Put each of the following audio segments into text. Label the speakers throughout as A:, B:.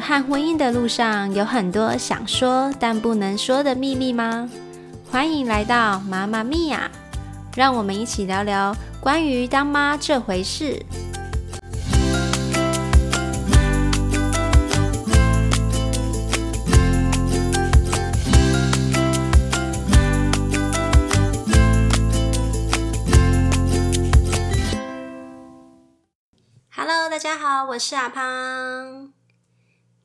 A: 和婚姻的路上，有很多想说但不能说的秘密吗？欢迎来到妈妈咪呀，让我们一起聊聊关于当妈这回事。大家好，我是阿胖。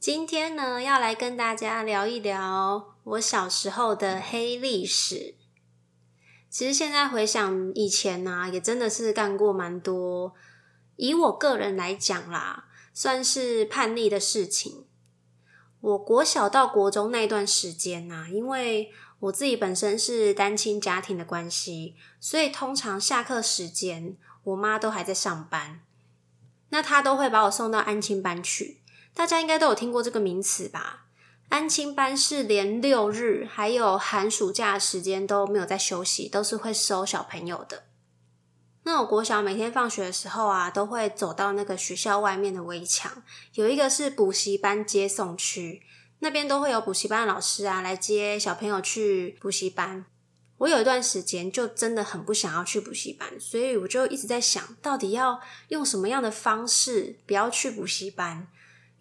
A: 今天呢，要来跟大家聊一聊我小时候的黑历史。其实现在回想以前呢、也真的是干过蛮多。以我个人来讲啦，算是叛逆的事情。我国小到国中那段时间呐、因为我自己本身是单亲家庭的关系，所以通常下课时间，我妈都还在上班，那她都会把我送到安亲班去。大家应该都有听过这个名词吧？安亲班是连六日还有寒暑假时间都没有在休息，都是会收小朋友的。那我国小每天放学的时候啊，都会走到那个学校外面的围墙，有一个是补习班接送区，那边都会有补习班老师啊来接小朋友去补习班。我有一段时间就真的很不想要去补习班，所以我就一直在想，到底要用什么样的方式不要去补习班。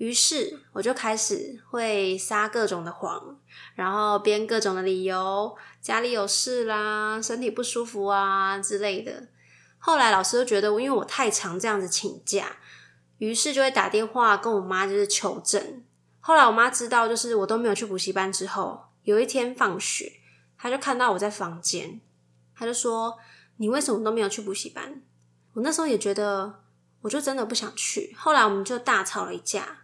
A: 于是我就开始会撒各种的谎，然后编各种的理由，家里有事啦，身体不舒服啊之类的。后来老师就觉得我因为我太常这样子请假，于是就会打电话跟我妈就是求证。后来我妈知道就是我都没有去补习班之后，有一天放学，她就看到我在房间，她就说：“你为什么都没有去补习班？”我那时候也觉得，我就真的不想去。后来我们就大吵了一架。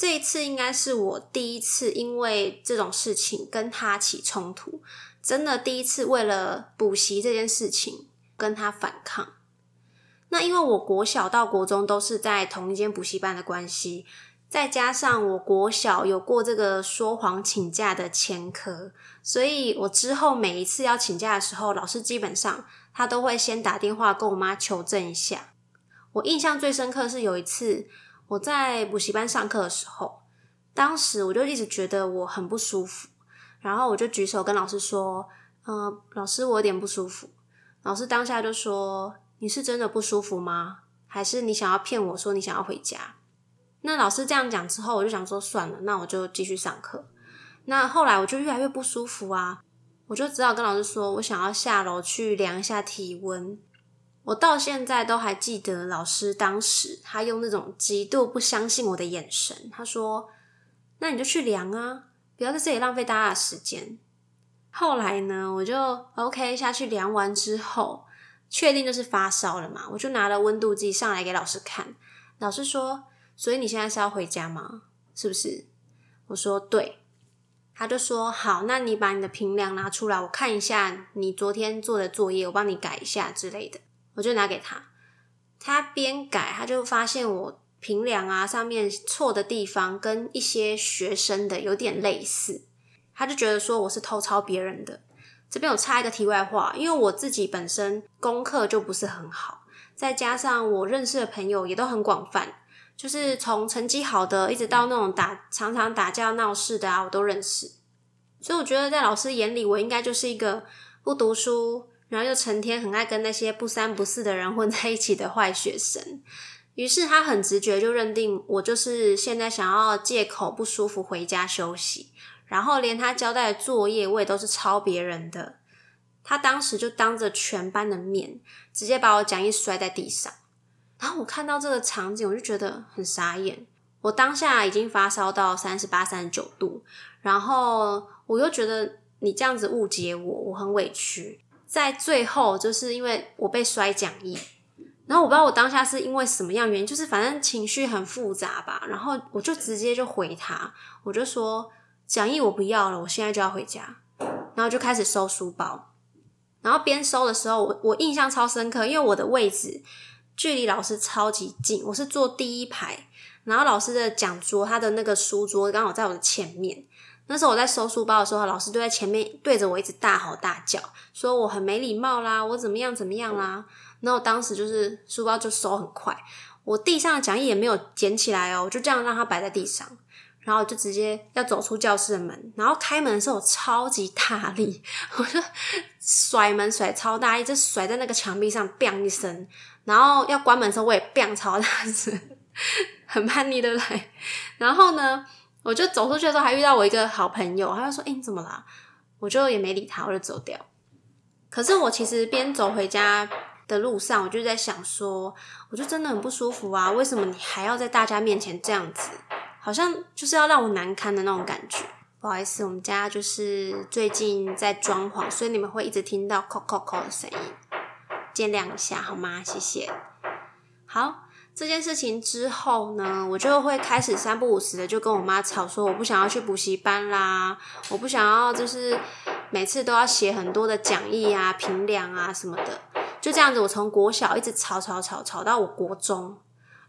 A: 这一次应该是我第一次因为这种事情跟他起冲突，真的第一次为了补习这件事情跟他反抗。那因为我国小到国中都是在同一间补习班的关系，再加上我国小有过这个说谎请假的前科，所以我之后每一次要请假的时候，老师基本上他都会先打电话跟我妈求证一下。我印象最深刻是有一次。我在补习班上课的时候，当时我就一直觉得我很不舒服，然后我就举手跟老师说：“嗯、老师，我有点不舒服。”老师当下就说：“你是真的不舒服吗？还是你想要骗我说你想要回家？”那老师这样讲之后，我就想说算了，那我就继续上课。那后来我就越来越不舒服啊，我就只好跟老师说我想要下楼去量一下体温。我到现在都还记得老师当时他用那种极度不相信我的眼神，他说：“那你就去量啊，不要在这里浪费大家的时间。”后来呢，我就 OK 下去量完之后，确定就是发烧了嘛，我就拿了温度计上来给老师看。老师说：“所以你现在是要回家吗？是不是？”我说：“对。”他就说：“好，那你把你的平量拿出来，我看一下你昨天做的作业，我帮你改一下之类的。”我就拿给他，他边改，他就发现我评量啊上面错的地方跟一些学生的有点类似，他就觉得说我是偷抄别人的。这边我插一个题外话，因为我自己本身功课就不是很好，再加上我认识的朋友也都很广泛，就是从成绩好的一直到那种打常常打架闹事的啊，我都认识。所以我觉得在老师眼里，我应该就是一个不读书。然后又成天很爱跟那些不三不四的人混在一起的坏学生，于是他很直觉就认定我就是现在想要借口不舒服回家休息，然后连他交代的作业我也都是抄别人的。他当时就当着全班的面，直接把我讲义摔在地上。然后我看到这个场景，我就觉得很傻眼。我当下已经发烧到三十八、三十九度，然后我又觉得你这样子误解我，我很委屈。在最后，就是因为我被摔讲义，然后我不知道我当下是因为什么样原因，就是反正情绪很复杂吧。然后我就直接就回他，我就说讲义我不要了，我现在就要回家。然后就开始收书包，然后边收的时候，我我印象超深刻，因为我的位置距离老师超级近，我是坐第一排，然后老师的讲桌他的那个书桌刚好在我的前面。那时候我在收书包的时候，老师就在前面对着我一直大吼大叫，说我很没礼貌啦，我怎么样怎么样啦。然后我当时就是书包就收很快，我地上的讲义也没有捡起来哦，我就这样让它摆在地上。然后就直接要走出教室的门，然后开门的时候我超级大力，我就甩门甩超大力，就甩在那个墙壁上，bang 一声。然后要关门的时候我也 bang 超大声，很叛逆对不对？然后呢，我就走出去的时候还遇到我一个好朋友，他就说：“哎，你怎么啦？”我就也没理他，我就走掉。可是我其实边走回家的路上，我就在想说，我就真的很不舒服啊！为什么你还要在大家面前这样子？好像就是要让我难堪的那种感觉。不好意思，我们家就是最近在装潢，所以你们会一直听到“扣扣扣”的声音，见谅一下好吗？谢谢。好，这件事情之后呢，我就会开始三不五时的就跟我妈吵，说我不想要去补习班啦，我不想要就是每次都要写很多的讲义啊、评量啊什么的。就这样子，我从国小一直吵吵吵吵到我国中。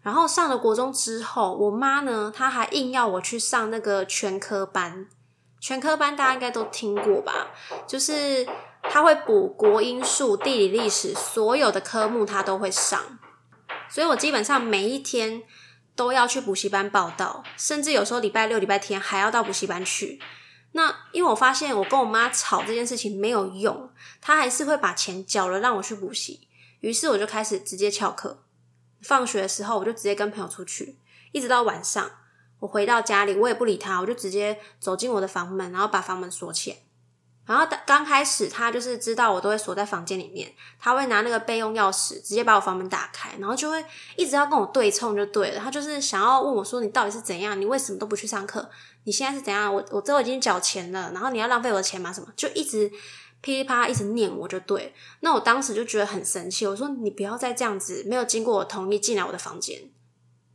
A: 然后上了国中之后，我妈呢，她还硬要我去上那个全科班。全科班大家应该都听过吧？就是她会补国英数、地理、历史，所有的科目她都会上。所以我基本上每一天都要去补习班报道，甚至有时候礼拜六、礼拜天还要到补习班去。那因为我发现我跟我妈吵这件事情没有用，她还是会把钱缴了让我去补习。于是我就开始直接翘课。放学的时候，我就直接跟朋友出去，一直到晚上，我回到家里，我也不理他，我就直接走进我的房门，然后把房门锁起来。然后刚开始，他就是知道我都会锁在房间里面，他会拿那个备用钥匙直接把我房门打开，然后就会一直要跟我对冲，就对了。他就是想要问我说：“你到底是怎样？你为什么都不去上课？你现在是怎样？我我都已经缴钱了，然后你要浪费我的钱吗？什么？就一直。”噼里啪啦一直念我就对，那我当时就觉得很生气，我说你不要再这样子，没有经过我同意进来我的房间，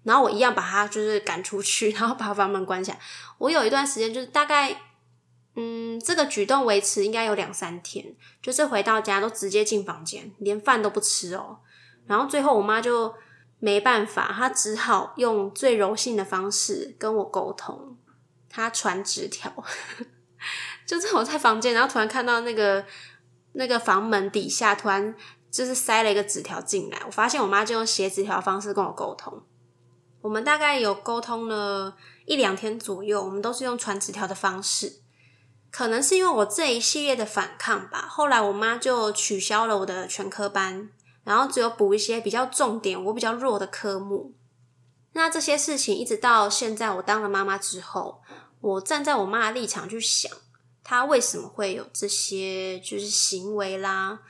A: 然后我一样把他就是赶出去，然后把房门关起来。我有一段时间就是大概，嗯，这个举动维持应该有两三天，就是回到家都直接进房间，连饭都不吃哦。然后最后我妈就没办法，她只好用最柔性的方式跟我沟通，她传纸条。就是我在房间，然后突然看到那个那个房门底下，突然就是塞了一个纸条进来。我发现我妈就用写纸条的方式跟我沟通。我们大概有沟通了一两天左右，我们都是用传纸条的方式。可能是因为我这一系列的反抗吧，后来我妈就取消了我的全科班，然后只有补一些比较重点、我比较弱的科目。那这些事情一直到现在，我当了妈妈之后，我站在我妈的立场去想。她为什么会有这些就是行为啦？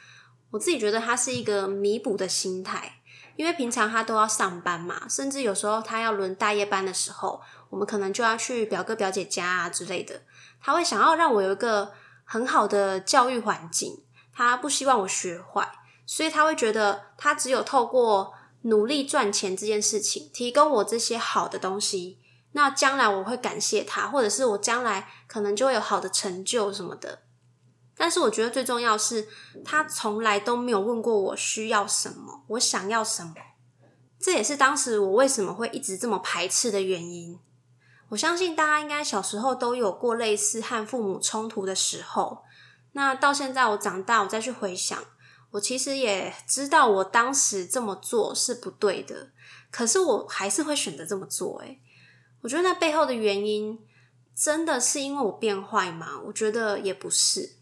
A: 我自己觉得他是一个弥补的心态，因为平常他都要上班嘛，甚至有时候他要轮大夜班的时候，我们可能就要去表哥表姐家啊之类的。他会想要让我有一个很好的教育环境，他不希望我学坏，所以他会觉得他只有透过努力赚钱这件事情，提供我这些好的东西。那将来我会感谢他，或者是我将来可能就会有好的成就什么的。但是我觉得最重要是，他从来都没有问过我需要什么，我想要什么。这也是当时我为什么会一直这么排斥的原因。我相信大家应该小时候都有过类似和父母冲突的时候。那到现在我长大，我再去回想，我其实也知道我当时这么做是不对的，可是我还是会选择这么做。诶我觉得那背后的原因，真的是因为我变坏吗？我觉得也不是。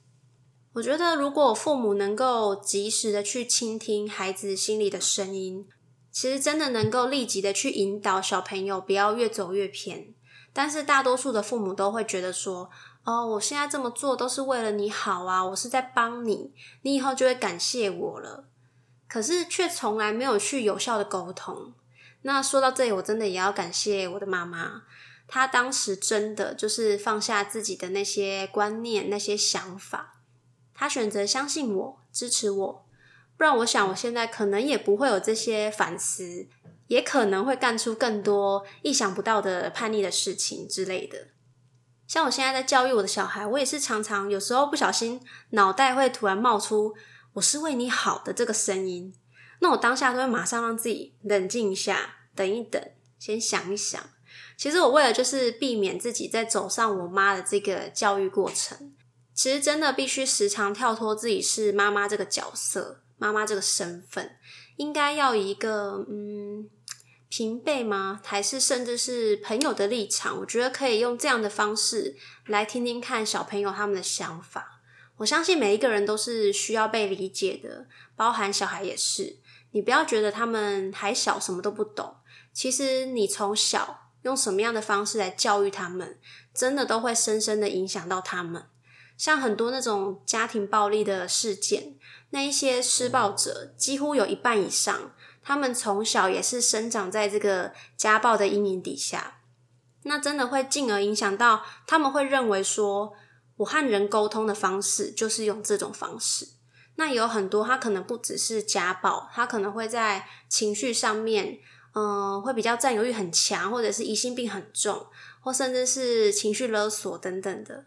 A: 我觉得如果父母能够及时的去倾听孩子心里的声音，其实真的能够立即的去引导小朋友不要越走越偏。但是大多数的父母都会觉得说：“哦，我现在这么做都是为了你好啊，我是在帮你，你以后就会感谢我了。”可是却从来没有去有效的沟通。那说到这里，我真的也要感谢我的妈妈，她当时真的就是放下自己的那些观念、那些想法，她选择相信我、支持我。不然，我想我现在可能也不会有这些反思，也可能会干出更多意想不到的叛逆的事情之类的。像我现在在教育我的小孩，我也是常常有时候不小心，脑袋会突然冒出“我是为你好的”这个声音。那我当下都会马上让自己冷静一下，等一等，先想一想。其实我为了就是避免自己再走上我妈的这个教育过程，其实真的必须时常跳脱自己是妈妈这个角色，妈妈这个身份，应该要以一个嗯平辈吗？还是甚至是朋友的立场？我觉得可以用这样的方式来听听看小朋友他们的想法。我相信每一个人都是需要被理解的，包含小孩也是。你不要觉得他们还小，什么都不懂。其实你从小用什么样的方式来教育他们，真的都会深深的影响到他们。像很多那种家庭暴力的事件，那一些施暴者几乎有一半以上。他们从小也是生长在这个家暴的阴影底下，那真的会进而影响到他们会认为说，我和人沟通的方式就是用这种方式。那有很多他可能不只是家暴，他可能会在情绪上面，嗯，会比较占有欲很强，或者是疑心病很重，或甚至是情绪勒索等等的。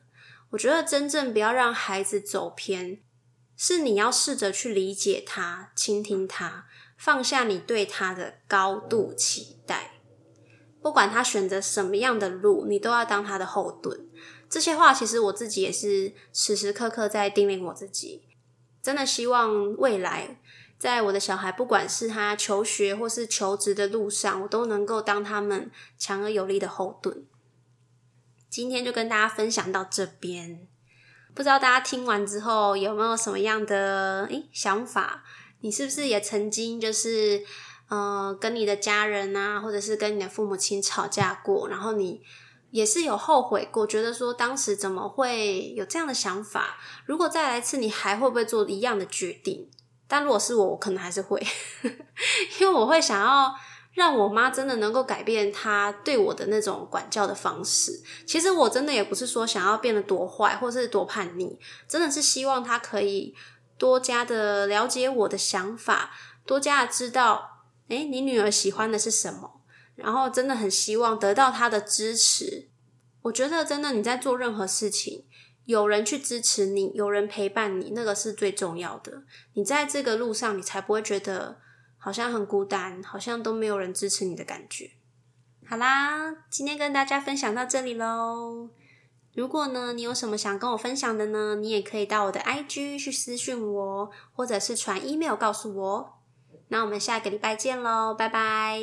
A: 我觉得真正不要让孩子走偏，是你要试着去理解他，倾听他。放下你对他的高度期待，不管他选择什么样的路，你都要当他的后盾。这些话其实我自己也是时时刻刻在叮咛我自己。真的希望未来，在我的小孩不管是他求学或是求职的路上，我都能够当他们强而有力的后盾。今天就跟大家分享到这边，不知道大家听完之后有没有什么样的诶想法？你是不是也曾经就是，呃，跟你的家人啊，或者是跟你的父母亲吵架过？然后你也是有后悔过，觉得说当时怎么会有这样的想法？如果再来一次，你还会不会做一样的决定？但如果是我，我可能还是会，因为我会想要让我妈真的能够改变她对我的那种管教的方式。其实我真的也不是说想要变得多坏，或是多叛逆，真的是希望她可以。多加的了解我的想法，多加的知道，诶，你女儿喜欢的是什么？然后真的很希望得到她的支持。我觉得真的你在做任何事情，有人去支持你，有人陪伴你，那个是最重要的。你在这个路上，你才不会觉得好像很孤单，好像都没有人支持你的感觉。好啦，今天跟大家分享到这里喽。如果呢，你有什么想跟我分享的呢？你也可以到我的 IG 去私讯我，或者是传 email 告诉我。那我们下个礼拜见喽，拜拜。